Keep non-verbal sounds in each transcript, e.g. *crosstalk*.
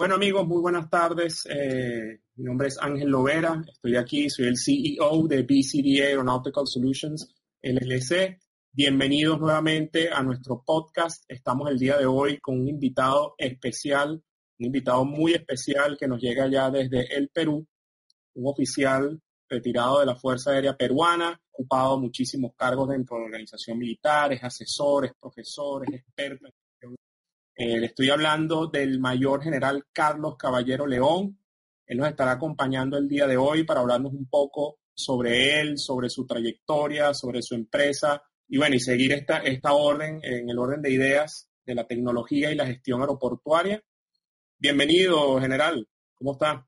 Bueno amigos, muy buenas tardes. Eh, mi nombre es Ángel Lovera, estoy aquí, soy el CEO de BCDA Aeronautical Solutions LLC. Bienvenidos nuevamente a nuestro podcast. Estamos el día de hoy con un invitado especial, un invitado muy especial que nos llega ya desde el Perú, un oficial retirado de la Fuerza Aérea Peruana, ocupado muchísimos cargos dentro de la organización militar, es asesores, profesores, expertos eh, le estoy hablando del mayor general Carlos Caballero León. Él nos estará acompañando el día de hoy para hablarnos un poco sobre él, sobre su trayectoria, sobre su empresa y bueno, y seguir esta, esta orden en el orden de ideas de la tecnología y la gestión aeroportuaria. Bienvenido, general. ¿Cómo está?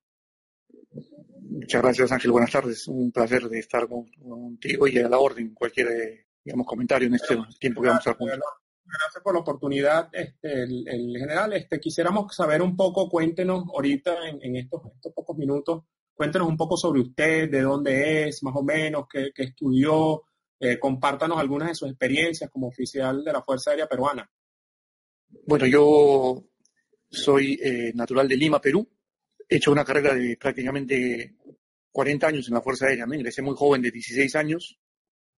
Muchas gracias, Ángel. Buenas tardes. Un placer de estar contigo y a la orden. Cualquier, digamos, comentario en este tiempo que vamos a juntos gracias por la oportunidad, este, el, general. Este, quisiéramos saber un poco, cuéntenos ahorita en, estos, pocos minutos, cuéntenos un poco sobre usted, de dónde es, más o menos, qué, estudió, eh, compártanos algunas de sus experiencias como oficial de la Fuerza Aérea Peruana. Bueno, yo soy eh, natural de Lima, Perú. He hecho una carrera de prácticamente 40 años en la Fuerza Aérea. ¿no? Ingresé muy joven, de 16 años,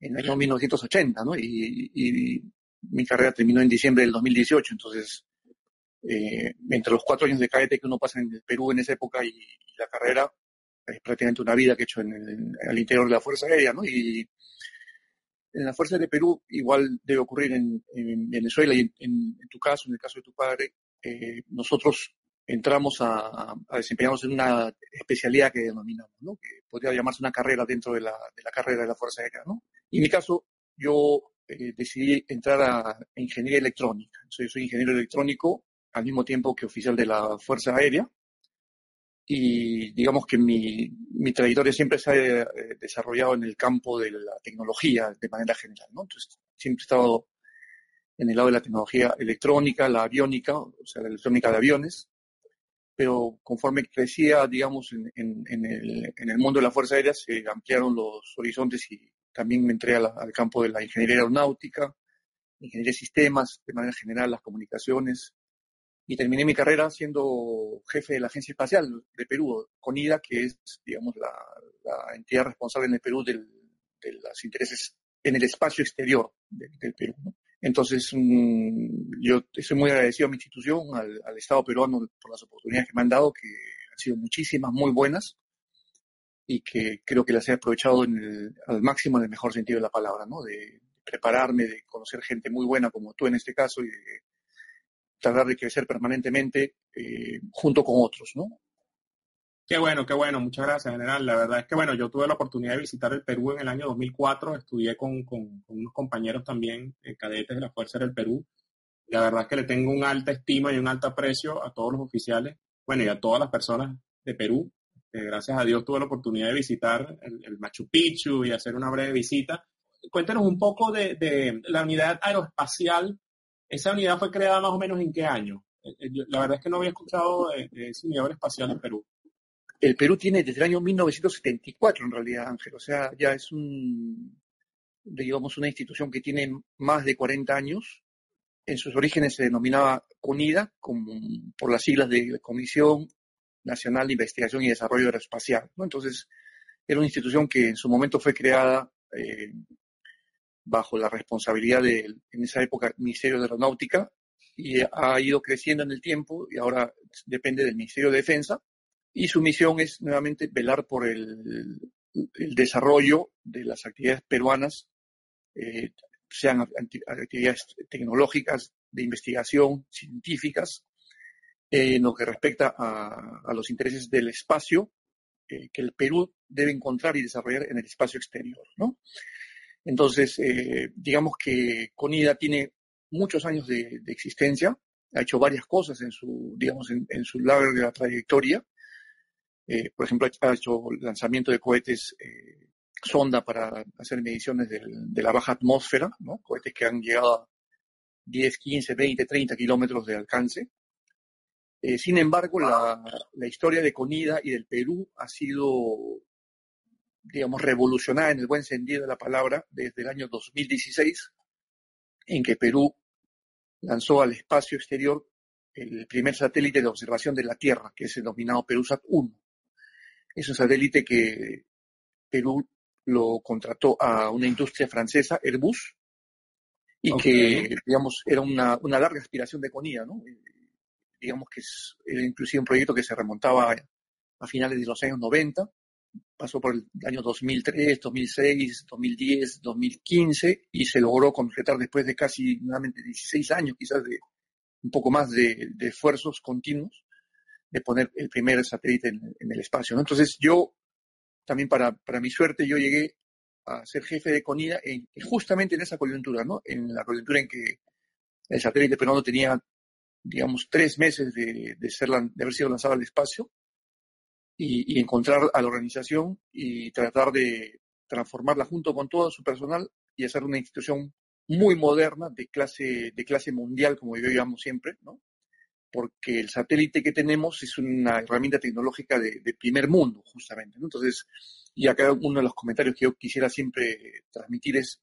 en el año 1980, ¿no? y mi carrera terminó en diciembre del 2018, entonces, eh, entre los cuatro años de cadete que uno pasa en Perú en esa época y, la carrera, es prácticamente una vida que he hecho en el, al interior de la Fuerza Aérea, ¿no? Y en la Fuerza de Perú igual debe ocurrir en, Venezuela y en, tu caso, en el caso de tu padre, eh, nosotros entramos a, desempeñarnos en una especialidad que denominamos, ¿no? Que podría llamarse una carrera dentro de la, de la carrera de la Fuerza Aérea, ¿no? Y en mi caso, yo eh, decidí entrar a, ingeniería electrónica. Soy, ingeniero electrónico al mismo tiempo que oficial de la Fuerza Aérea y digamos que mi, trayectoria siempre se ha eh, desarrollado en el campo de la tecnología de manera general, ¿no? Entonces, siempre he estado en el lado de la tecnología electrónica, la aviónica, o sea, la electrónica de aviones, pero conforme crecía, digamos, en, en, en, en el mundo de la Fuerza Aérea, se ampliaron los horizontes y también me entré al campo de la ingeniería aeronáutica, ingeniería de sistemas, de manera general las comunicaciones, y terminé mi carrera siendo jefe de la Agencia Espacial de Perú, CONIDA, que es, digamos, la, entidad responsable en el Perú del, de los intereses en el espacio exterior del, Perú. Entonces, mm, yo estoy muy agradecido a mi institución, al, al, Estado peruano, por las oportunidades que me han dado, que han sido muchísimas, muy buenas, y que creo que las he aprovechado en el, al máximo en el mejor sentido de la palabra, ¿no? De prepararme, de conocer gente muy buena como tú en este caso y de tratar de crecer permanentemente eh, junto con otros, ¿no? Qué bueno, qué bueno, muchas gracias, general. La verdad es que, bueno, yo tuve la oportunidad de visitar el Perú en el año 2004, estudié con, con, unos compañeros también, eh, cadetes de la Fuerza del Perú. La verdad es que le tengo un alta estima y un alto aprecio a todos los oficiales, bueno, y a todas las personas de Perú, gracias a Dios tuve la oportunidad de visitar el, Machu Picchu y hacer una breve visita. Cuéntanos un poco de, la unidad aeroespacial. ¿Esa unidad fue creada más o menos en qué año? Eh, eh, la verdad es que no había escuchado de, esa unidad aeroespacial en Perú. El Perú tiene desde el año 1974 en realidad, Ángel. O sea, ya es un, digamos, una institución que tiene más de 40 años. En sus orígenes se denominaba CONIDA, como, por las siglas de Comisión Nacional de Investigación y Desarrollo Aeroespacial. Entonces, era una institución que en su momento fue creada eh, bajo la responsabilidad del, en esa época, Ministerio de Aeronáutica y ha ido creciendo en el tiempo y ahora depende del Ministerio de Defensa. Y su misión es nuevamente velar por el, desarrollo de las actividades peruanas, eh, sean actividades tecnológicas, de investigación, científicas, en lo que respecta a, los intereses del espacio eh, que el Perú debe encontrar y desarrollar en el espacio exterior. ¿no? Entonces, eh, digamos que CONIDA tiene muchos años de, existencia, ha hecho varias cosas en su, digamos, en, su larga trayectoria. Eh, por ejemplo, ha hecho lanzamiento de cohetes sonda para hacer mediciones de la baja atmósfera, ¿no? cohetes que han llegado a 10, 15, 20, 30 kilómetros de alcance. Eh, sin embargo, la, historia de Conida y del Perú ha sido, digamos, revolucionada en el buen sentido de la palabra desde el año 2016, en que Perú lanzó al espacio exterior el primer satélite de observación de la Tierra, que es el denominado Perusat-1. Es un satélite que Perú lo contrató a una industria francesa, Airbus, y que, digamos, era una, una, larga aspiración de Conía, ¿no? Digamos que es, era inclusive un proyecto que se remontaba a finales de los años 90, pasó por el año 2003, 2006, 2010, 2015 y se logró concretar después de casi nuevamente 16 años, quizás de un poco más de, esfuerzos continuos, de poner el primer satélite en, el espacio. Entonces yo, también para, para mi suerte, yo llegué a ser jefe de CONIDA en, justamente en esa coyuntura, ¿no? En la coyuntura en que el satélite peruano tenía, digamos, tres meses de, de, ser, de haber sido lanzado al espacio y, encontrar a la organización y tratar de transformarla junto con todo su personal y hacer una institución muy moderna de clase, de clase mundial, como yo llamo siempre, ¿no? porque el satélite que tenemos es una herramienta tecnológica de, primer mundo, justamente. Entonces, y acá uno de los comentarios que yo quisiera siempre transmitir es,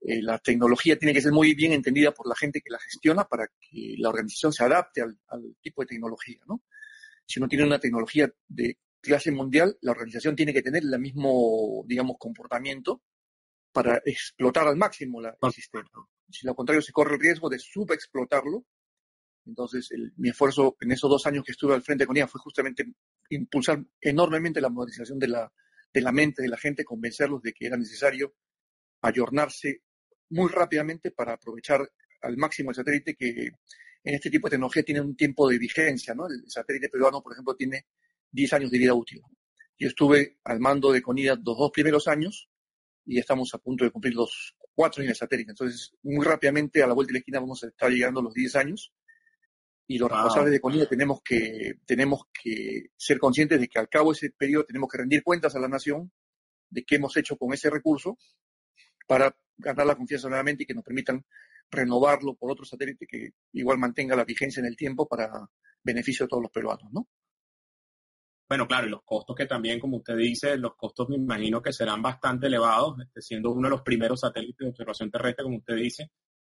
eh, la tecnología tiene que ser muy bien entendida por la gente que la gestiona para que la organización se adapte al, al tipo de tecnología, ¿no? Si uno tiene una tecnología de clase mundial, la organización tiene que tener el mismo, digamos, comportamiento para explotar al máximo la, el sistema. Si lo contrario se corre el riesgo de subexplotarlo, entonces mi esfuerzo en esos dos años que estuve al frente con ella fue justamente impulsar enormemente la modernización de la, de la mente de la gente, convencerlos de que era necesario ayornarse muy rápidamente para aprovechar al máximo el satélite que en este tipo de tecnología tiene un tiempo de vigencia, ¿no? El satélite peruano, por ejemplo, tiene 10 años de vida útil. Yo estuve al mando de CONIDA los dos primeros años y estamos a punto de cumplir los cuatro años de satélite. Entonces, muy rápidamente, a la vuelta de la esquina, vamos a estar llegando a los 10 años. Y los responsables de CONIDA tenemos que, tenemos que ser conscientes de que al cabo de ese periodo tenemos que rendir cuentas a la nación de qué hemos hecho con ese recurso para ganar la confianza nuevamente y que nos permitan renovarlo por otro satélite que igual mantenga la vigencia en el tiempo para beneficio de todos los peruanos, ¿no? Bueno, claro, y los costos que también, como usted dice, los costos me imagino que serán bastante elevados, este, siendo uno de los primeros satélites de observación terrestre, como usted dice.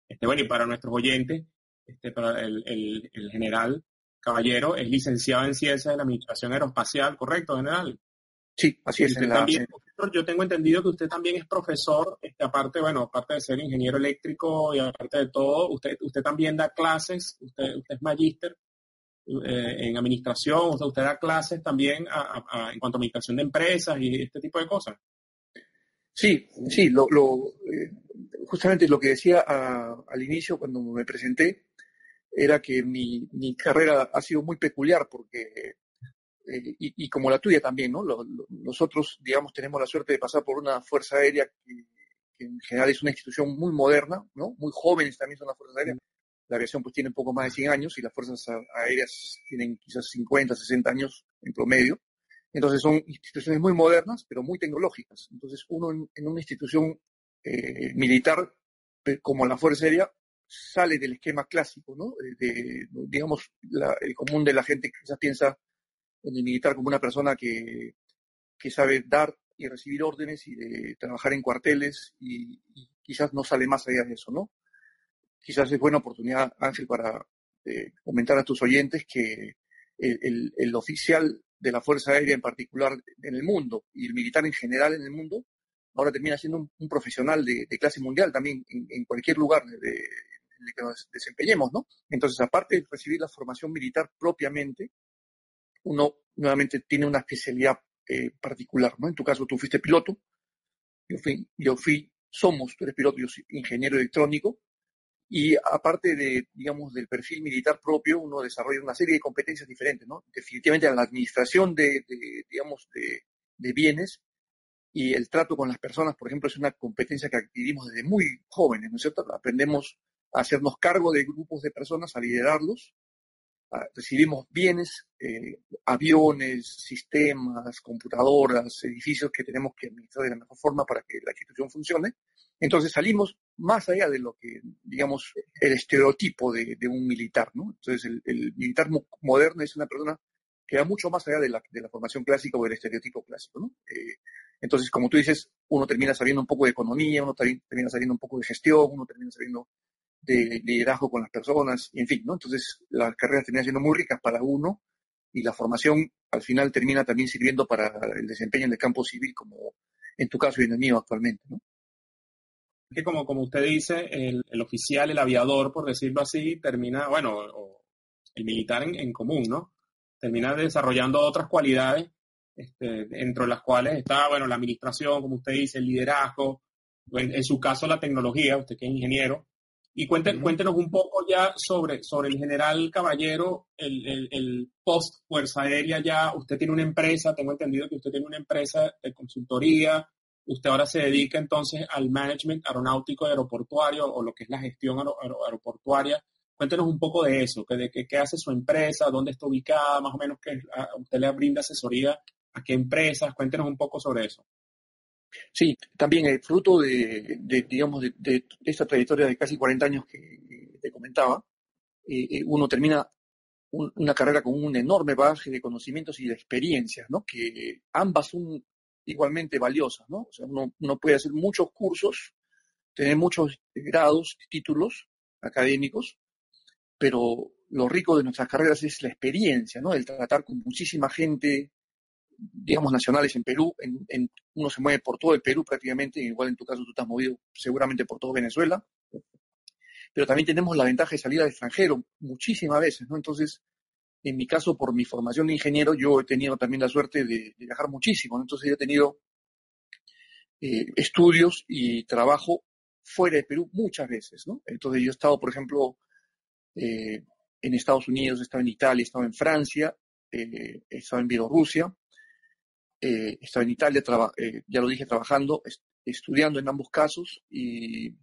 Este, bueno, y para nuestros oyentes, este, para el, el, general Caballero es licenciado en Ciencias de la Administración Aeroespacial, ¿correcto, general? Sí, así es. también, Yo tengo entendido que usted también es profesor, este, aparte, bueno, aparte de ser ingeniero eléctrico y aparte de todo, usted, usted también da clases, usted, usted es magíster eh, en administración, o sea, usted da clases también en cuanto a administración de empresas y este tipo de cosas. Sí, sí, lo, eh, justamente lo que decía al inicio cuando me presenté era que mi, carrera ha sido muy peculiar porque, eh, y, como la tuya también, ¿no? nosotros, digamos, tenemos la suerte de pasar por una fuerza aérea que, que, en general es una institución muy moderna, ¿no? Muy jóvenes también son las fuerzas aéreas, la aviación pues tiene un poco más de 100 años y las fuerzas aéreas tienen quizás 50, 60 años en promedio. Entonces son instituciones muy modernas, pero muy tecnológicas. Entonces uno en, una institución eh, militar como la Fuerza Aérea sale del esquema clásico, ¿no? De, digamos, el común de la gente quizás piensa en el militar como una persona que, que sabe dar y recibir órdenes y de trabajar en cuarteles y, quizás no sale más allá de eso, ¿no? quizás es buena oportunidad, Ángel, para eh, comentar a tus oyentes que el, oficial de la Fuerza Aérea en particular en el mundo y el militar en general en el mundo, ahora termina siendo un, profesional de, clase mundial también en, cualquier lugar en el que nos desempeñemos, ¿no? Entonces, aparte de recibir la formación militar propiamente, uno nuevamente tiene una especialidad eh, particular, ¿no? En tu caso, tú fuiste piloto, yo fui, yo fui, somos, tú eres piloto, yo soy ingeniero electrónico, y aparte de, digamos, del perfil militar propio, uno desarrolla una serie de competencias diferentes, ¿no? Definitivamente la administración de, digamos, de, bienes y el trato con las personas, por ejemplo, es una competencia que adquirimos desde muy jóvenes, ¿no es cierto? Aprendemos a hacernos cargo de grupos de personas, a liderarlos, recibimos bienes, eh, aviones, sistemas, computadoras, edificios que tenemos que administrar de la mejor forma para que la institución funcione. Entonces salimos más allá de lo que, digamos, el estereotipo de, un militar, ¿no? Entonces el, militar moderno es una persona que va mucho más allá de la, de la formación clásica o del estereotipo clásico, ¿no? Eh, entonces, como tú dices, uno termina sabiendo un poco de economía, uno termina sabiendo un poco de gestión, uno termina sabiendo de liderazgo con las personas, en fin, ¿no? Entonces, las carreras terminan siendo muy ricas para uno y la formación al final termina también sirviendo para el desempeño en el campo civil, como en tu caso y en el mío actualmente, ¿no? Que como, como usted dice, el, el oficial, el aviador, por decirlo así, termina, bueno, o el militar en, en común, ¿no? Termina desarrollando otras cualidades, este, dentro de las cuales está, bueno, la administración, como usted dice, el liderazgo, en, en su caso la tecnología, usted que es ingeniero, y cuéntenos, cuéntenos un poco ya sobre, sobre el general Caballero, el, el, el, post Fuerza Aérea ya, usted tiene una empresa, tengo entendido que usted tiene una empresa de consultoría, usted ahora se dedica entonces al management aeronáutico aeroportuario o lo que es la gestión aeroportuaria. Cuéntenos un poco de eso, de qué, qué hace su empresa, dónde está ubicada, más o menos que usted le brinda asesoría a qué empresas, cuéntenos un poco sobre eso. Sí, también el fruto de, digamos, de, de, esta trayectoria de casi 40 años que te comentaba, eh, uno termina un, una carrera con un enorme bagaje de conocimientos y de experiencias, ¿no? Que ambas son igualmente valiosas, ¿no? O sea, uno, uno puede hacer muchos cursos, tener muchos grados, títulos académicos, pero lo rico de nuestras carreras es la experiencia, ¿no? El tratar con muchísima gente, digamos, nacionales en Perú. En, en, uno se mueve por todo el Perú prácticamente, igual en tu caso tú has movido seguramente por todo Venezuela. Pero también tenemos la ventaja de salir al extranjero muchísimas veces, ¿no? Entonces, en mi caso, por mi formación de ingeniero, yo he tenido también la suerte de, de viajar muchísimo, ¿no? Entonces, yo he tenido eh, estudios y trabajo fuera de Perú muchas veces, ¿no? Entonces, yo he estado, por ejemplo, eh, en Estados Unidos, he estado en Italia, he estado en Francia, eh, he estado en Bielorrusia, eh, estaba en Italia, eh, ya lo dije, trabajando, est estudiando en ambos casos y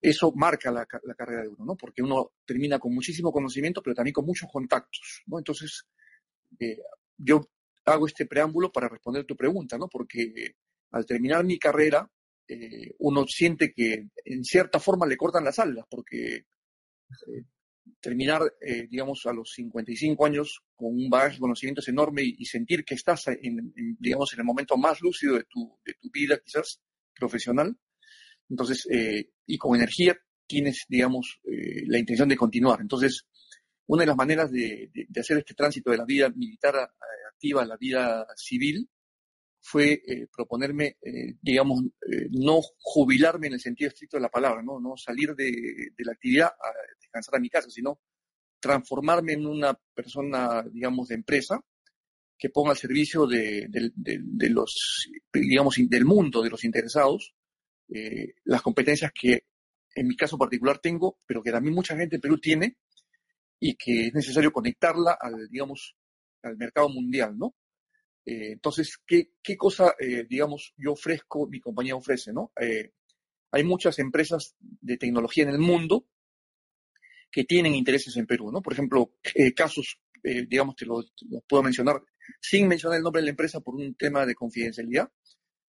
eso marca la, carrera de uno, ¿no? Porque uno termina con muchísimo conocimiento, pero también con muchos contactos, ¿no? Entonces, eh, yo hago este preámbulo para responder tu pregunta, ¿no? Porque al terminar mi carrera, eh, uno siente que en cierta forma le cortan las alas, porque terminar, eh, digamos, a los 55 años con un bagaje de conocimientos enorme y, sentir que estás, en, digamos, en el momento más lúcido de tu, de tu vida, quizás, profesional. Entonces, eh, y con energía tienes, digamos, eh, la intención de continuar. Entonces, una de las maneras de, de hacer este tránsito de la vida militar activa a la vida civil fue eh, proponerme, eh, digamos, eh, no jubilarme en el sentido estricto de la palabra, no, salir de, la actividad a descansar a mi casa, sino transformarme en una persona, digamos, de empresa que ponga al servicio de, de, los, digamos, del mundo, de los interesados, las competencias que en mi caso particular tengo, pero que también mucha gente en Perú tiene y que es necesario conectarla al, digamos, al mercado mundial, ¿no? Eh, entonces, ¿qué, qué cosa, eh, digamos, yo ofrezco, mi compañía ofrece, ¿no? Eh, hay muchas empresas de tecnología en el mundo que tienen intereses en Perú, ¿no? Por ejemplo, eh, casos, digamos, te los lo puedo mencionar sin mencionar el nombre de la empresa por un tema de confidencialidad,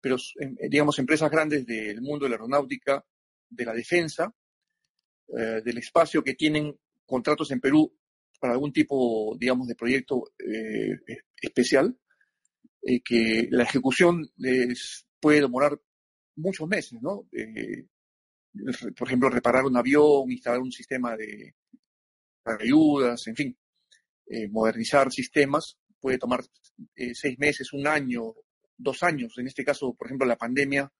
pero, eh, digamos, empresas grandes del mundo de la aeronáutica, de la defensa, del espacio que tienen contratos en Perú para algún tipo, digamos, de proyecto especial, eh, que la ejecución les puede demorar muchos meses, ¿no? Eh, por ejemplo, reparar un avión, instalar un sistema de ayudas, en fin, eh, modernizar sistemas puede tomar eh, seis meses, un año, dos años. En este caso, por ejemplo, la pandemia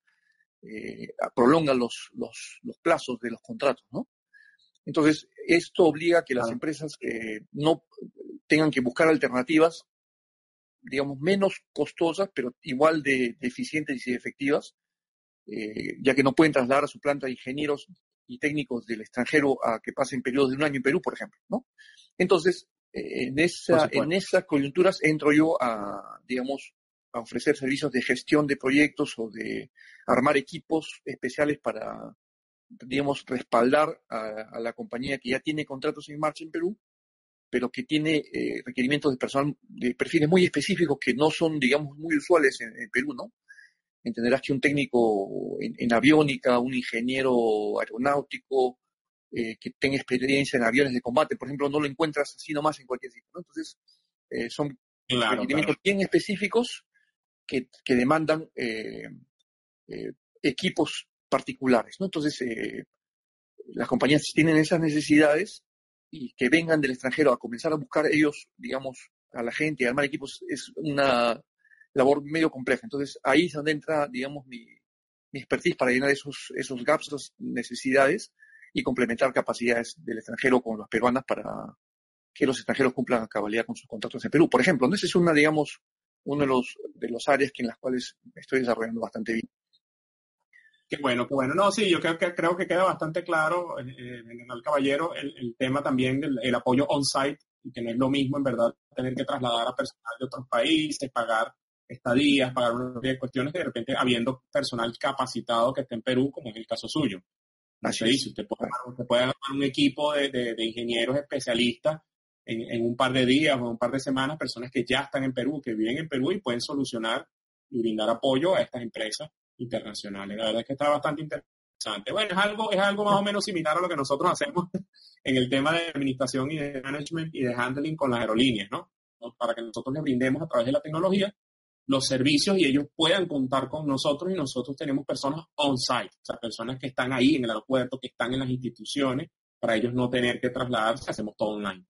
eh, prolonga los, los, los, plazos de los contratos, ¿no? Entonces, esto obliga a que las empresas no tengan que buscar alternativas digamos, menos costosas, pero igual de, de eficientes y efectivas, eh, ya que no pueden trasladar a su planta ingenieros y técnicos del extranjero a que pasen periodos de un año en Perú, por ejemplo, ¿no? Entonces, eh, en, esa, en esas coyunturas entro yo a, digamos, a ofrecer servicios de gestión de proyectos o de armar equipos especiales para, digamos, respaldar a, a la compañía que ya tiene contratos en marcha en Perú pero que tiene eh, requerimientos de personal de perfiles muy específicos que no son, digamos, muy usuales en, en Perú, ¿no? Entenderás que un técnico en, en aviónica, un ingeniero aeronáutico, eh, que tenga experiencia en aviones de combate, por ejemplo, no lo encuentras así nomás en cualquier sitio, ¿no? Entonces, eh, son claro, requerimientos claro. bien específicos que, que demandan eh, equipos particulares, ¿no? Entonces, las compañías tienen esas necesidades y que vengan del extranjero a comenzar a buscar ellos, digamos, a la gente y armar equipos es una labor medio compleja. Entonces ahí es donde entra, digamos, mi, mi expertise para llenar esos, esos gaps, esas necesidades y complementar capacidades del extranjero con las peruanas para que los extranjeros cumplan a cabalidad con sus contratos en Perú. Por ejemplo, ¿no? es una, digamos, uno de los, de los áreas que en las cuales estoy desarrollando bastante bien. Qué bueno, qué bueno. No, sí, yo creo que, creo que queda bastante claro, eh, el caballero, el, el, tema también del el apoyo on-site, y que no es lo mismo, en verdad, tener que trasladar a personal de otros países, pagar estadías, pagar una serie de cuestiones, de repente habiendo personal capacitado que esté en Perú, como es el caso suyo. Así dice, usted puede, usted puede agarrar un equipo de, de, de ingenieros especialistas en, en, un par de días o un par de semanas, personas que ya están en Perú, que viven en Perú y pueden solucionar y brindar apoyo a estas empresas internacionales. La verdad es que está bastante interesante. Bueno, es algo, es algo más o menos similar a lo que nosotros hacemos *laughs* en el tema de administración y de management y de handling con las aerolíneas, ¿no? Para que nosotros les brindemos a través de la tecnología los servicios y ellos puedan contar con nosotros y nosotros tenemos personas on-site, o sea, personas que están ahí en el aeropuerto, que están en las instituciones, para ellos no tener que trasladarse, hacemos todo online.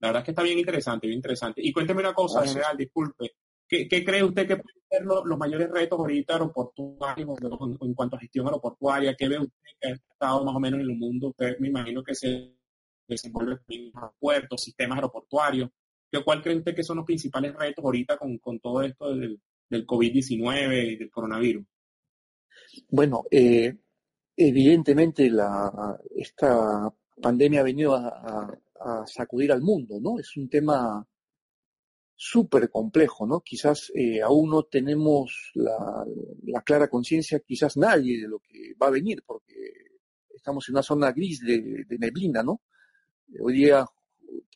La verdad es que está bien interesante, bien interesante. Y cuénteme una cosa, Gracias. general, disculpe, ¿Qué, ¿Qué, cree usted que pueden ser los, mayores retos ahorita aeroportuarios en, cuanto a gestión aeroportuaria? ¿Qué ve usted que ha estado más o menos en el mundo? Usted me imagino que se desenvuelve en aeropuertos, sistemas aeroportuarios. ¿Qué, ¿Cuál cree usted que son los principales retos ahorita con, con todo esto del, del COVID-19 y del coronavirus? Bueno, eh, evidentemente la, esta pandemia ha venido a sacudir al mundo, ¿no? Es un tema súper complejo, ¿no? Quizás eh, aún no tenemos la, la clara conciencia, quizás nadie, de lo que va a venir, porque estamos en una zona gris de, neblina, ¿no? Hoy día,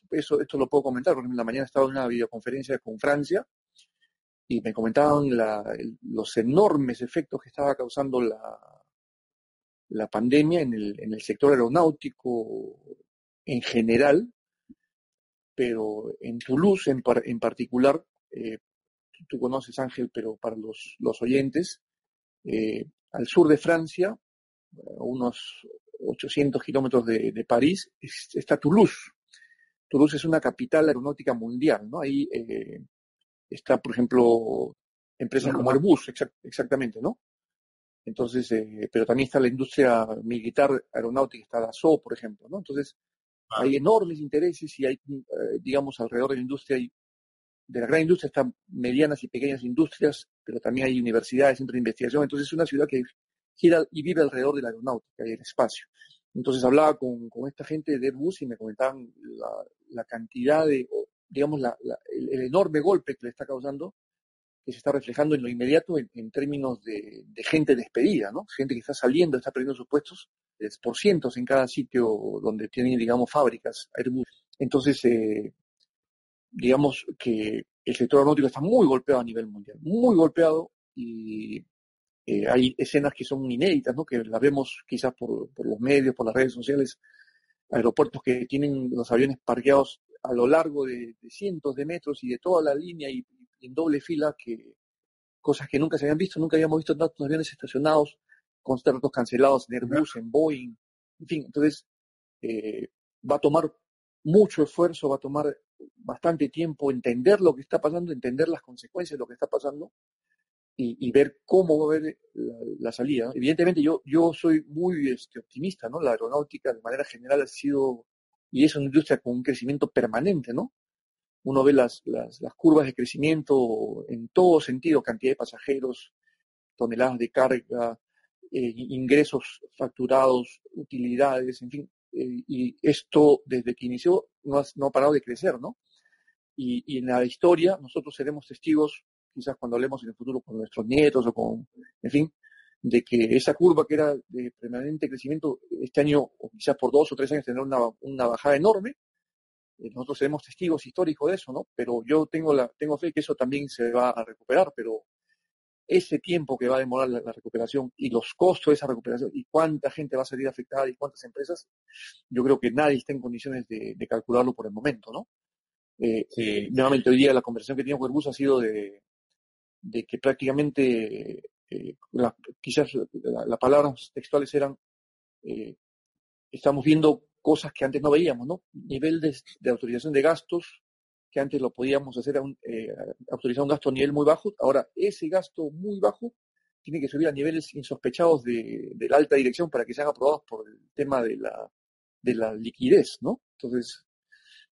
eso, esto lo puedo comentar, porque en la mañana estaba en una videoconferencia con Francia y me comentaban la, los enormes efectos que estaba causando la, la pandemia en el, en el sector aeronáutico en general, pero en Toulouse en, par, en particular, eh, tú conoces Ángel, pero para los, los oyentes, eh, al sur de Francia, a unos 800 kilómetros de, de París, es, está Toulouse. Toulouse es una capital aeronáutica mundial, ¿no? Ahí eh, está, por ejemplo, empresas como Airbus, exact, exactamente, ¿no? Entonces, eh, pero también está la industria militar aeronáutica, está la SO, por ejemplo, ¿no? Entonces, hay enormes intereses y hay, eh, digamos, alrededor de la industria, y de la gran industria están medianas y pequeñas industrias, pero también hay universidades, centros de investigación. Entonces es una ciudad que gira y vive alrededor de la aeronáutica y el espacio. Entonces hablaba con, esta gente de Airbus y me comentaban la, cantidad de, digamos, la, la, el, enorme golpe que le está causando, que se está reflejando en lo inmediato en, términos de, de, gente despedida, ¿no? Gente que está saliendo, está perdiendo sus puestos por cientos en cada sitio donde tienen, digamos, fábricas Airbus. Entonces, eh, digamos que el sector aeronáutico está muy golpeado a nivel mundial, muy golpeado y eh, hay escenas que son inéditas, ¿no? que las vemos quizás por, por, los medios, por las redes sociales, aeropuertos que tienen los aviones parqueados a lo largo de, de cientos de metros y de toda la línea y, y, en doble fila, que cosas que nunca se habían visto, nunca habíamos visto tantos aviones estacionados contratos cancelados en Airbus, en Boeing, en fin, entonces eh, va a tomar mucho esfuerzo, va a tomar bastante tiempo entender lo que está pasando, entender las consecuencias de lo que está pasando y, y ver cómo va a haber la, la, salida. Evidentemente yo, yo soy muy este, optimista, ¿no? La aeronáutica de manera general ha sido, y es una industria con un crecimiento permanente, ¿no? Uno ve las, las, curvas de crecimiento en todo sentido, cantidad de pasajeros, toneladas de carga, eh, ingresos facturados, utilidades, en fin, eh, y esto desde que inició no ha, no ha parado de crecer, ¿no? Y, y, en la historia nosotros seremos testigos, quizás cuando hablemos en el futuro con nuestros nietos o con, en fin, de que esa curva que era de permanente crecimiento este año, o quizás por dos o tres años, tendrá una, una bajada enorme. Eh, nosotros seremos testigos históricos de eso, ¿no? Pero yo tengo, la, tengo fe que eso también se va a recuperar, pero ese tiempo que va a demorar la, la, recuperación y los costos de esa recuperación y cuánta gente va a salir afectada y cuántas empresas, yo creo que nadie está en condiciones de, de calcularlo por el momento, ¿no? Eh, sí. Nuevamente hoy día la conversación que tenía con Airbus ha sido de, de que prácticamente eh, la, quizás las la palabras textuales eran eh, estamos viendo cosas que antes no veíamos, ¿no? Nivel de, autorización de gastos, que antes lo podíamos hacer, a un, eh, autorizar un gasto a nivel muy bajo, ahora ese gasto muy bajo tiene que subir a niveles insospechados de, de la alta dirección para que sean aprobados por el tema de la, de la liquidez, ¿no? Entonces,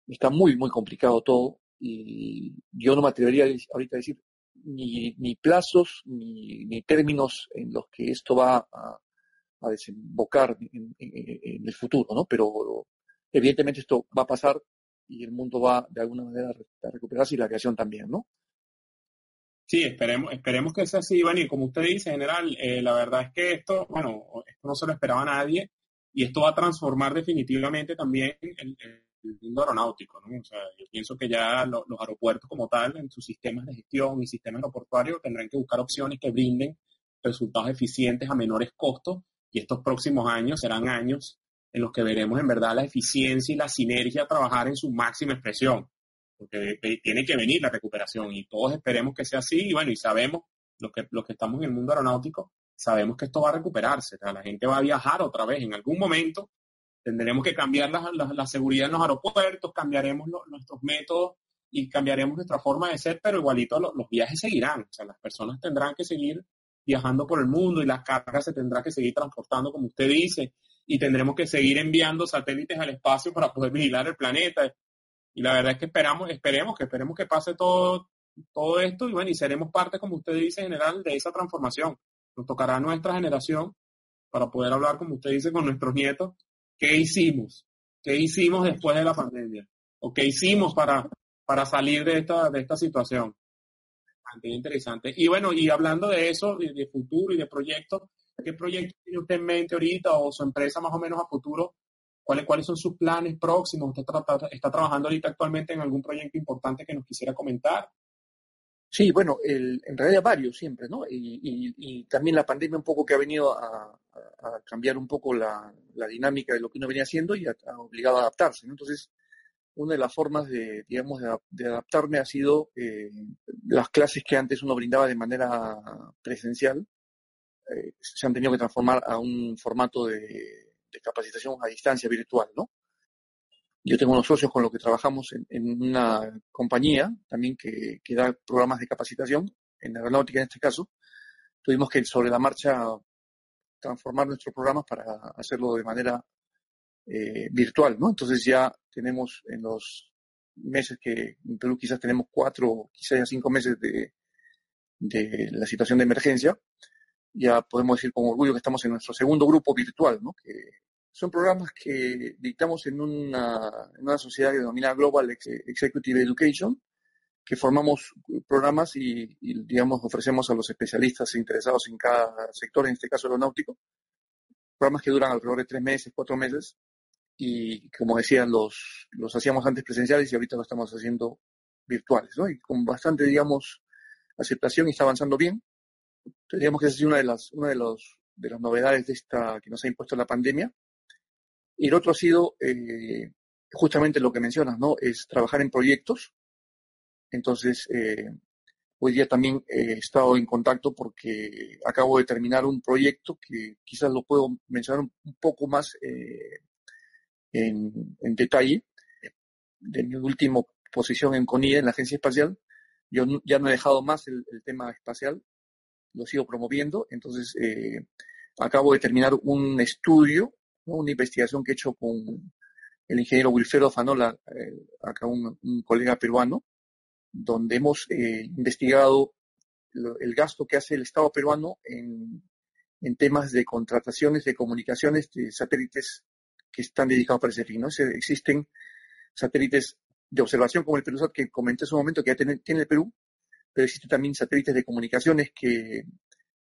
está muy, muy complicado todo y yo no me atrevería ahorita a decir ni, ni plazos ni, ni términos en los que esto va a, a desembocar en, el futuro, ¿no? Pero evidentemente esto va a pasar y el mundo va de alguna manera a recuperarse y la creación también, ¿no? Sí, esperemos, esperemos que sea así, Iván, y como usted dice, general, eh, la verdad es que esto, bueno, esto no se lo esperaba nadie y esto va a transformar definitivamente también el, mundo aeronáutico, ¿no? O sea, yo pienso que ya los aeropuertos como tal, en sus sistemas de gestión y sistemas aeroportuarios, tendrán que buscar opciones que brinden resultados eficientes a menores costos y estos próximos años serán años en los que veremos en verdad la eficiencia y la sinergia trabajar en su máxima expresión, porque tiene que venir la recuperación y todos esperemos que sea así y bueno, y sabemos, los que, los que estamos en el mundo aeronáutico, sabemos que esto va a recuperarse, la gente va a viajar otra vez en algún momento, tendremos que cambiar la, la, seguridad en los aeropuertos, cambiaremos nuestros métodos y cambiaremos nuestra forma de ser, pero igualito los viajes seguirán, o sea, las personas tendrán que seguir viajando por el mundo y las cargas se tendrá que seguir transportando, como usted dice, y tendremos que seguir enviando satélites al espacio para poder vigilar el planeta. Y la verdad es que esperamos, esperemos que esperemos que pase todo, todo esto y bueno, y seremos parte, como usted dice, general, de esa transformación. Nos tocará a nuestra generación para poder hablar, como usted dice, con nuestros nietos, qué hicimos, qué hicimos después de la pandemia, o qué hicimos para, para salir de esta, de esta situación interesante. Y bueno, y hablando de eso, de, futuro y de proyectos, ¿qué proyectos tiene usted en mente ahorita o su empresa más o menos a futuro? ¿Cuáles, cuáles son sus planes próximos? ¿Usted está trabajando ahorita actualmente en algún proyecto importante que nos quisiera comentar? Sí, bueno, el, en realidad varios siempre, ¿no? Y, también la pandemia un poco que ha venido a, cambiar un poco la, dinámica de lo que uno venía haciendo y ha, obligado a adaptarse, ¿no? Entonces, una de las formas de, digamos, de, adaptarme ha sido eh, las clases que antes uno brindaba de manera presencial, eh, se han tenido que transformar a un formato de, capacitación a distancia virtual, ¿no? Yo tengo unos socios con los que trabajamos en, una compañía también que, que, da programas de capacitación, en aeronáutica en este caso. Tuvimos que sobre la marcha transformar nuestros programas para hacerlo de manera eh, virtual, ¿no? Entonces ya tenemos en los meses que en Perú quizás tenemos cuatro, quizás ya cinco meses de, de la situación de emergencia, ya podemos decir con orgullo que estamos en nuestro segundo grupo virtual, ¿no? Que son programas que dictamos en una, en una sociedad que denomina Global Executive Education, que formamos programas y, y, digamos, ofrecemos a los especialistas interesados en cada sector, en este caso aeronáutico, programas que duran alrededor de tres meses, cuatro meses, y como decían, los, los hacíamos antes presenciales y ahorita lo estamos haciendo virtuales, ¿no? Y con bastante, digamos, aceptación y está avanzando bien. Digamos que esa es una de las, una de, los, de las novedades de esta que nos ha impuesto la pandemia. Y el otro ha sido eh, justamente lo que mencionas, ¿no? Es trabajar en proyectos. Entonces, eh, hoy día también he estado en contacto porque acabo de terminar un proyecto que quizás lo puedo mencionar un, poco más eh, en, detalle de mi última posición en CONIE, en la Agencia Espacial. Yo ya no he dejado más el, tema espacial, lo sigo promoviendo. Entonces, eh, acabo de terminar un estudio, una investigación que he hecho con el ingeniero Wilfredo Fanola, eh, acá un, colega peruano, donde hemos eh, investigado el gasto que hace el Estado peruano en, en temas de contrataciones de comunicaciones de satélites que están dedicados para ese fin. ¿no? Existen satélites de observación como el Perusat que comenté en su momento que ya tiene, el Perú, pero existen también satélites de comunicaciones que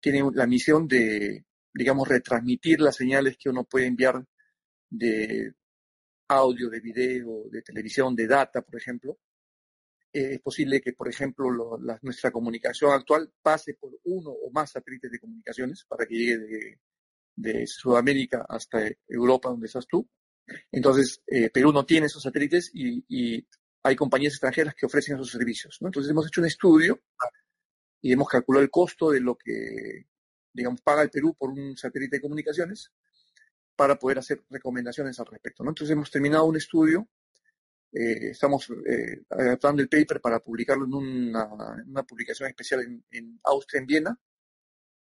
tienen la misión de, digamos, retransmitir las señales que uno puede enviar de audio, de video, de televisión, de data, por ejemplo. Eh, es posible que, por ejemplo, nuestra comunicación actual pase por uno o más satélites de comunicaciones para que llegue de, de Sudamérica hasta Europa, donde estás tú. Entonces, eh, Perú no tiene esos satélites y, hay compañías extranjeras que ofrecen esos servicios. Entonces, hemos hecho un estudio y hemos calculado el costo de lo que, digamos, paga el Perú por un satélite de comunicaciones para poder hacer recomendaciones al respecto. Entonces hemos terminado un estudio, eh, estamos eh, adaptando el paper para publicarlo en una, publicación especial en, Austria, en Viena,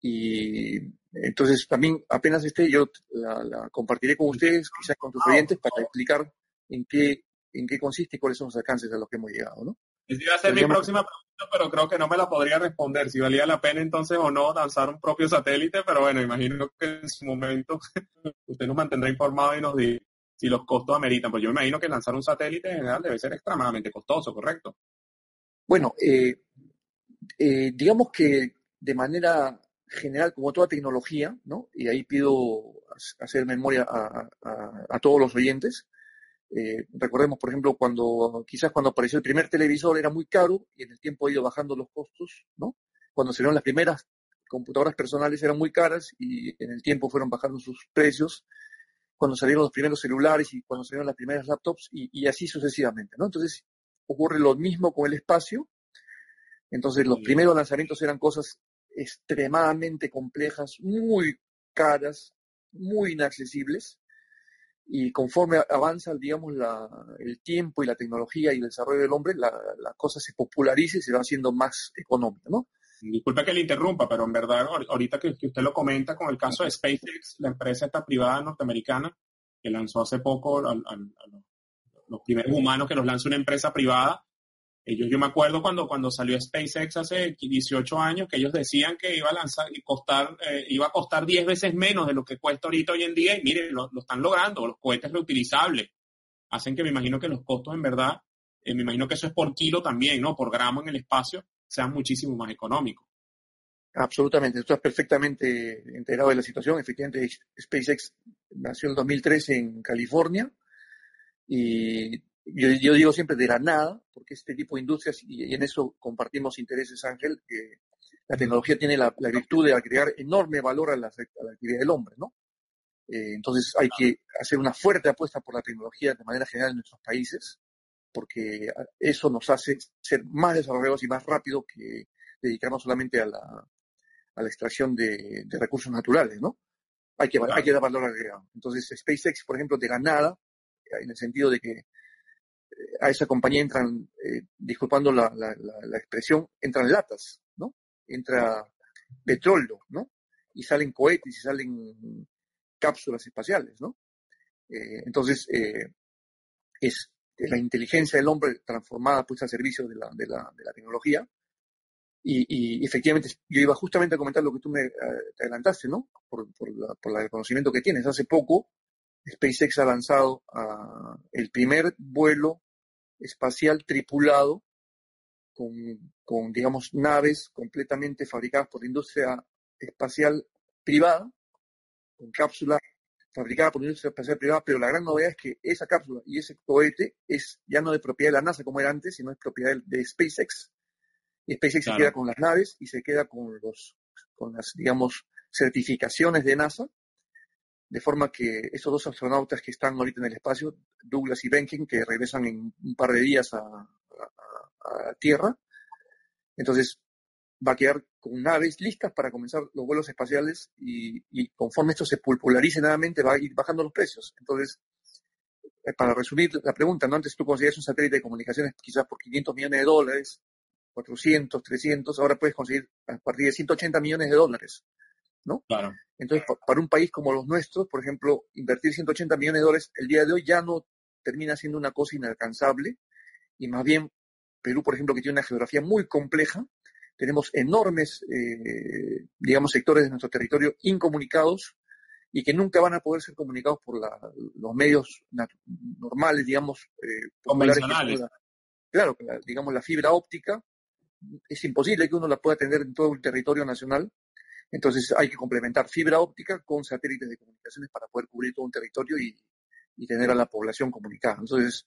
y entonces también apenas esté yo la, compartiré con ustedes, quizás con tus oyentes, para explicar en qué, en qué consiste y cuáles son los alcances a los que hemos llegado. ¿no? Esa iba a ser mi próxima pregunta, pero creo que no me la podría responder. Si valía la pena entonces o no lanzar un propio satélite, pero bueno, imagino que en su momento *laughs* usted nos mantendrá informado y nos dirá si los costos ameritan. Pues yo me imagino que lanzar un satélite en general debe ser extremadamente costoso, ¿correcto? Bueno, eh, eh, digamos que de manera general, como toda tecnología, ¿no? Y ahí pido hacer memoria a todos los oyentes, eh, recordemos, por ejemplo, cuando quizás cuando apareció el primer televisor era muy caro y en el tiempo ha ido bajando los costos, ¿no? Cuando salieron las primeras computadoras personales eran muy caras y en el tiempo fueron bajando sus precios. Cuando salieron los primeros celulares y cuando salieron las primeras laptops y, así sucesivamente, ¿no? Entonces ocurre lo mismo con el espacio. Entonces los primeros lanzamientos eran cosas extremadamente complejas, muy caras, muy inaccesibles y conforme avanza, digamos, el tiempo y la tecnología y el desarrollo del hombre, la, cosa se populariza y se va haciendo más económica, ¿no? Disculpe que le interrumpa, pero en verdad, ahorita que, usted lo comenta con el caso de SpaceX, la empresa esta privada norteamericana, que lanzó hace poco a, los primeros humanos que los lanza una empresa privada, yo me acuerdo cuando, cuando salió SpaceX hace 18 años que ellos decían que iba a lanzar y costar, eh, iba a costar 10 veces menos de lo que cuesta ahorita hoy en día y miren, lo, están logrando, los cohetes reutilizables hacen que me imagino que los costos en verdad, eh, me imagino que eso es por kilo también, ¿no? Por gramo en el espacio, sean muchísimo más económicos. Absolutamente, estás perfectamente enterado de la situación. Efectivamente, SpaceX nació en el 2013 en California y yo, digo siempre de la nada, porque este tipo de industrias, y, en eso compartimos intereses, Ángel, que la tecnología tiene la, virtud de agregar enorme valor a la, actividad del hombre, ¿no? Eh, entonces hay que hacer una fuerte apuesta por la tecnología de manera general en nuestros países, porque eso nos hace ser más desarrollados y más rápido que dedicarnos solamente a la, extracción de, recursos naturales, ¿no? Hay que, hay que dar valor agregado. Entonces, SpaceX, por ejemplo, de la nada, en el sentido de que a esa compañía entran, eh, disculpando la, expresión, entran latas, ¿no? Entra petróleo, ¿no? Y salen cohetes y salen cápsulas espaciales, ¿no? Eh, entonces, eh, es la inteligencia del hombre transformada pues al servicio de la, de la, de la tecnología. Y, efectivamente, yo iba justamente a comentar lo que tú me adelantaste, ¿no? Por, por, por el conocimiento que tienes. Hace poco, SpaceX ha lanzado uh, el primer vuelo espacial tripulado con, con, digamos, naves completamente fabricadas por la industria espacial privada, con cápsulas fabricadas por la industria espacial privada, pero la gran novedad es que esa cápsula y ese cohete es ya no de propiedad de la NASA como era antes, sino es propiedad de, SpaceX. Y SpaceX se queda con las naves y se queda con los, con las, digamos, certificaciones de NASA de forma que esos dos astronautas que están ahorita en el espacio, Douglas y Benkin, que regresan en un par de días a, Tierra, entonces va a quedar con naves listas para comenzar los vuelos espaciales y, conforme esto se popularice nuevamente va a ir bajando los precios. Entonces, eh, para resumir la pregunta, ¿no? antes tú conseguías un satélite de comunicaciones quizás por 500 millones de dólares, 400, 300, ahora puedes conseguir a partir de 180 millones de dólares. ¿No? Claro. Entonces, para un país como los nuestros, por ejemplo, invertir 180 millones de dólares el día de hoy ya no termina siendo una cosa inalcanzable y más bien Perú, por ejemplo, que tiene una geografía muy compleja, tenemos enormes, eh, digamos, sectores de nuestro territorio incomunicados y que nunca van a poder ser comunicados por los medios normales, digamos, eh, convencionales. claro, digamos, la fibra óptica es imposible que uno la pueda tener en todo el territorio nacional entonces hay que complementar fibra óptica con satélites de comunicaciones para poder cubrir todo un territorio y, tener a la población comunicada. Entonces,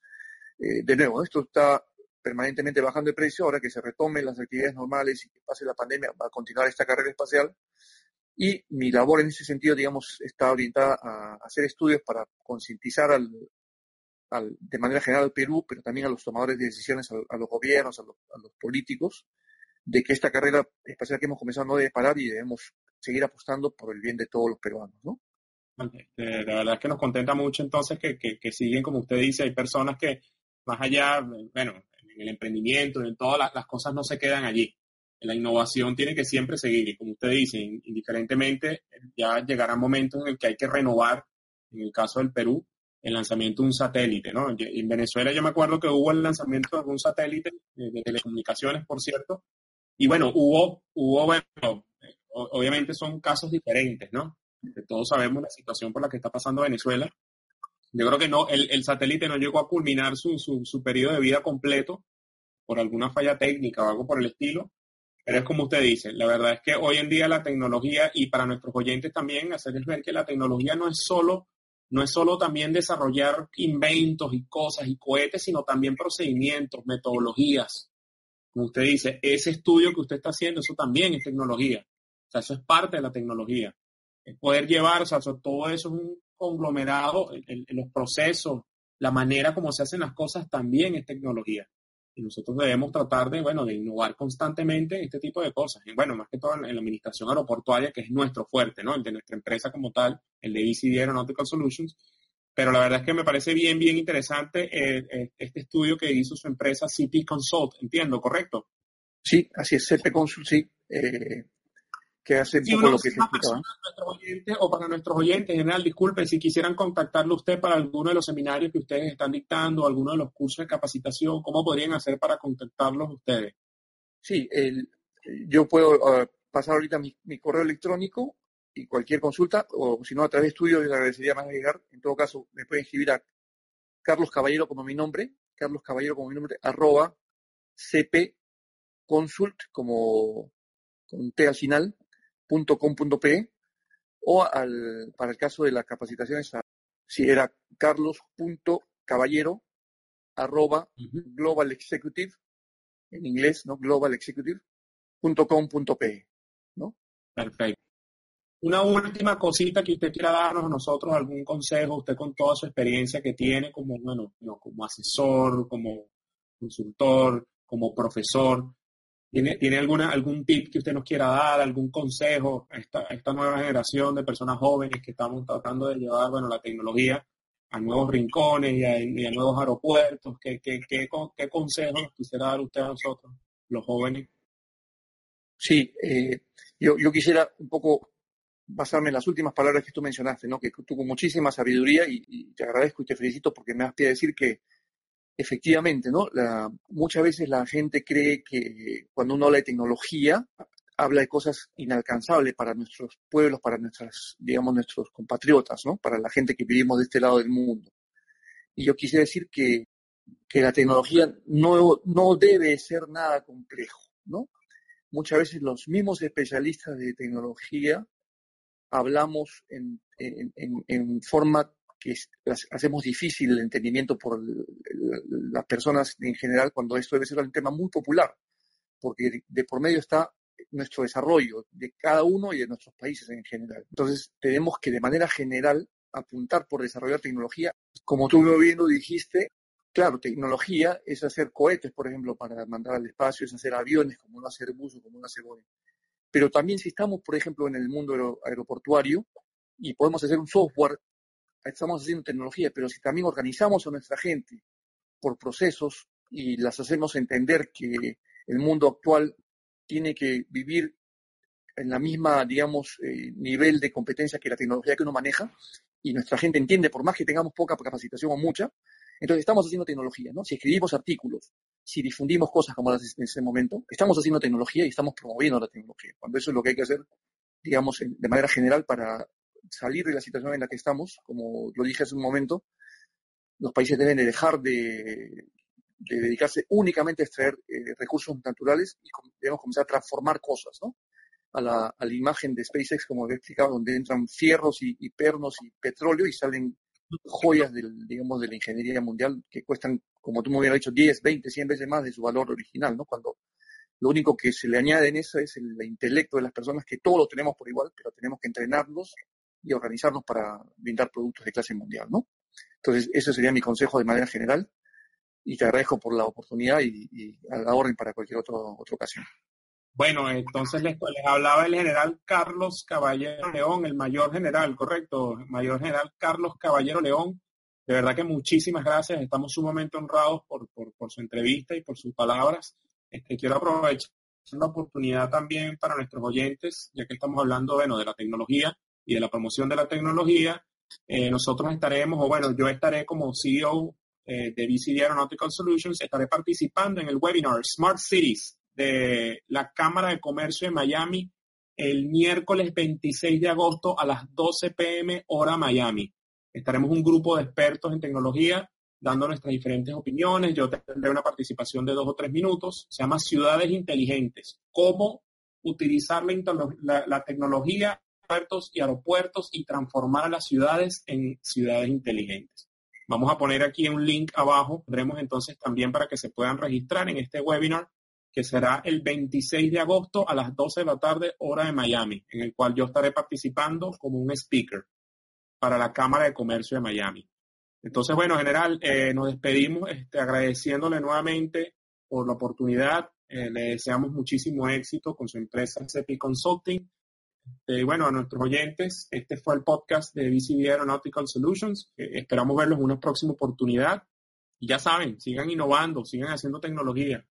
eh, de nuevo, esto está permanentemente bajando de precio. Ahora que se retomen las actividades normales y que pase la pandemia, va a continuar esta carrera espacial. Y mi labor en ese sentido, digamos, está orientada a hacer estudios para concientizar al, de manera general al Perú, pero también a los tomadores de decisiones, a, los gobiernos, a los políticos, de que esta carrera espacial que hemos comenzado no debe parar y debemos seguir apostando por el bien de todos los peruanos, ¿no? Este, de verdad es que nos contenta mucho entonces que, que, siguen, como usted dice, hay personas que más allá, bueno, en el emprendimiento, en todas las, cosas no se quedan allí. La innovación tiene que siempre seguir y como usted dice, indiferentemente, ya llegará momentos en el que hay que renovar, en el caso del Perú, el lanzamiento de un satélite, ¿no? En Venezuela yo me acuerdo que hubo el lanzamiento de un satélite de, telecomunicaciones, por cierto, y bueno, hubo, hubo, bueno, obviamente son casos diferentes, ¿no? Todos sabemos la situación por la que está pasando Venezuela. Yo creo que no, el, satélite no llegó a culminar su, su, periodo de vida completo por alguna falla técnica o algo por el estilo, pero es como usted dice, la verdad es que hoy en día la tecnología, y para nuestros oyentes también, hacerles ver que la tecnología no es solo, no es solo también desarrollar inventos y cosas y cohetes, sino también procedimientos, metodologías. Como usted dice, ese estudio que usted está haciendo, eso también es tecnología. O sea, eso es parte de la tecnología poder llevar, o sea, todo eso es un conglomerado, los procesos, la manera como se hacen las cosas también es tecnología. Y nosotros debemos tratar de, bueno, de innovar constantemente este tipo de cosas. Y bueno, más que todo en, la administración aeroportuaria, que es nuestro fuerte, ¿no? El de nuestra empresa como tal, el de ECD Aeronautical Solutions. Pero la verdad es que me parece bien, bien interesante eh, eh, este estudio que hizo su empresa CP Consult, entiendo, ¿correcto? Sí, así es, CP Consult, sí. Eh, que hace un poco lo que explicaba. o para nuestros oyentes, general, disculpen, si quisieran contactarlo usted para alguno de los seminarios que ustedes están dictando, alguno de los cursos de capacitación, ¿cómo podrían hacer para contactarlos ustedes? Sí, el, yo puedo ah, pasar ahorita mi, correo electrónico y cualquier consulta, o si no, a través tuyo, les agradecería más llegar. En todo caso, me pueden escribir a Carlos Caballero como mi nombre, Carlos Caballero como mi nombre, arroba cp consult como con T al final, .com.pe o al, para el caso de las capacitaciones, si era carlos.caballero arroba global executive en inglés, ¿no? global executive.com.pe, ¿no? Perfecto. Una última cosita que usted quiera darnos a nosotros, algún consejo, usted con toda su experiencia que tiene como, bueno, como asesor, como consultor, como profesor, ¿Tiene, alguna, algún tip que usted nos quiera dar, algún consejo a esta, nueva generación de personas jóvenes que estamos tratando de llevar bueno, la tecnología a nuevos rincones y a, nuevos aeropuertos? ¿Qué, qué, qué, consejos quisiera dar usted a nosotros, los jóvenes? Sí, eh, yo, yo quisiera un poco basarme en las últimas palabras que tú mencionaste, ¿no? que tú con muchísima sabiduría y, te agradezco y te felicito porque me has pedido decir que efectivamente, ¿no? muchas veces la gente cree que cuando uno habla de tecnología, habla de cosas inalcanzables para nuestros pueblos, para nuestras, digamos, nuestros compatriotas, ¿no? Para la gente que vivimos de este lado del mundo. Y yo quisiera decir que, que la tecnología no, no debe ser nada complejo, ¿no? Muchas veces los mismos especialistas de tecnología hablamos en, en, en, forma que hacemos difícil el entendimiento por las personas en general cuando esto debe ser un tema muy popular, porque de, por medio está nuestro desarrollo de cada uno y de nuestros países en general. Entonces, tenemos que de manera general apuntar por desarrollar tecnología. Como tú bien lo dijiste, claro, tecnología es hacer cohetes, por ejemplo, para mandar al espacio, es hacer aviones como no hacer bus o como no hacer Boeing. Pero también si estamos, por ejemplo, en el mundo aeroportuario y podemos hacer un software estamos haciendo tecnología, pero si también organizamos a nuestra gente por procesos y las hacemos entender que el mundo actual tiene que vivir en la misma, digamos, eh, nivel de competencia que la tecnología que uno maneja, y nuestra gente entiende, por más que tengamos poca capacitación o mucha, entonces estamos haciendo tecnología, ¿no? Si escribimos artículos, si difundimos cosas como las en ese momento, estamos haciendo tecnología y estamos promoviendo la tecnología, cuando eso es lo que hay que hacer, digamos, de manera general para salir de la situación en la que estamos, como lo dije hace un momento, los países deben de dejar de, dedicarse únicamente a extraer eh, recursos naturales y debemos comenzar a transformar cosas, ¿no? A la, a la imagen de SpaceX, como he explicado, donde entran fierros y, pernos y petróleo y salen joyas del, digamos, de la ingeniería mundial que cuestan, como tú me hubieras dicho, 10, 20, 100 veces más de su valor original, ¿no? Cuando lo único que se le añade en eso es el, intelecto de las personas, que todos lo tenemos por igual, pero tenemos que entrenarlos y organizarnos para brindar productos de clase mundial, ¿no? Entonces, ese sería mi consejo de manera general y te agradezco por la oportunidad y, a la orden para cualquier otro, otra ocasión. Bueno, entonces les, les, hablaba el general Carlos Caballero León, el mayor general, correcto, mayor general Carlos Caballero León. De verdad que muchísimas gracias, estamos sumamente honrados por, por, su entrevista y por sus palabras. Este, quiero aprovechar la oportunidad también para nuestros oyentes, ya que estamos hablando bueno, de la tecnología y de la promoción de la tecnología. Eh, nosotros estaremos, o bueno, yo estaré como CEO eh, de BCD Aeronautical Solutions, estaré participando en el webinar Smart Cities de la Cámara de Comercio de Miami el miércoles 26 de agosto a las 12 pm hora Miami. Estaremos un grupo de expertos en tecnología dando nuestras diferentes opiniones. Yo tendré una participación de dos o tres minutos. Se llama Ciudades Inteligentes. Cómo utilizar la, la, tecnología, puertos y aeropuertos y transformar a las ciudades en ciudades inteligentes. Vamos a poner aquí un link abajo. Tendremos entonces también para que se puedan registrar en este webinar que será el 26 de agosto a las 12 de la tarde, hora de Miami, en el cual yo estaré participando como un speaker para la Cámara de Comercio de Miami. Entonces, bueno, general, eh, nos despedimos este, agradeciéndole nuevamente por la oportunidad. Eh, le deseamos muchísimo éxito con su empresa CP Consulting. Y bueno, a nuestros oyentes, este fue el podcast de BCD Aeronautical Solutions. Eh, esperamos verlos en una próxima oportunidad. Y ya saben, sigan innovando, sigan haciendo tecnología.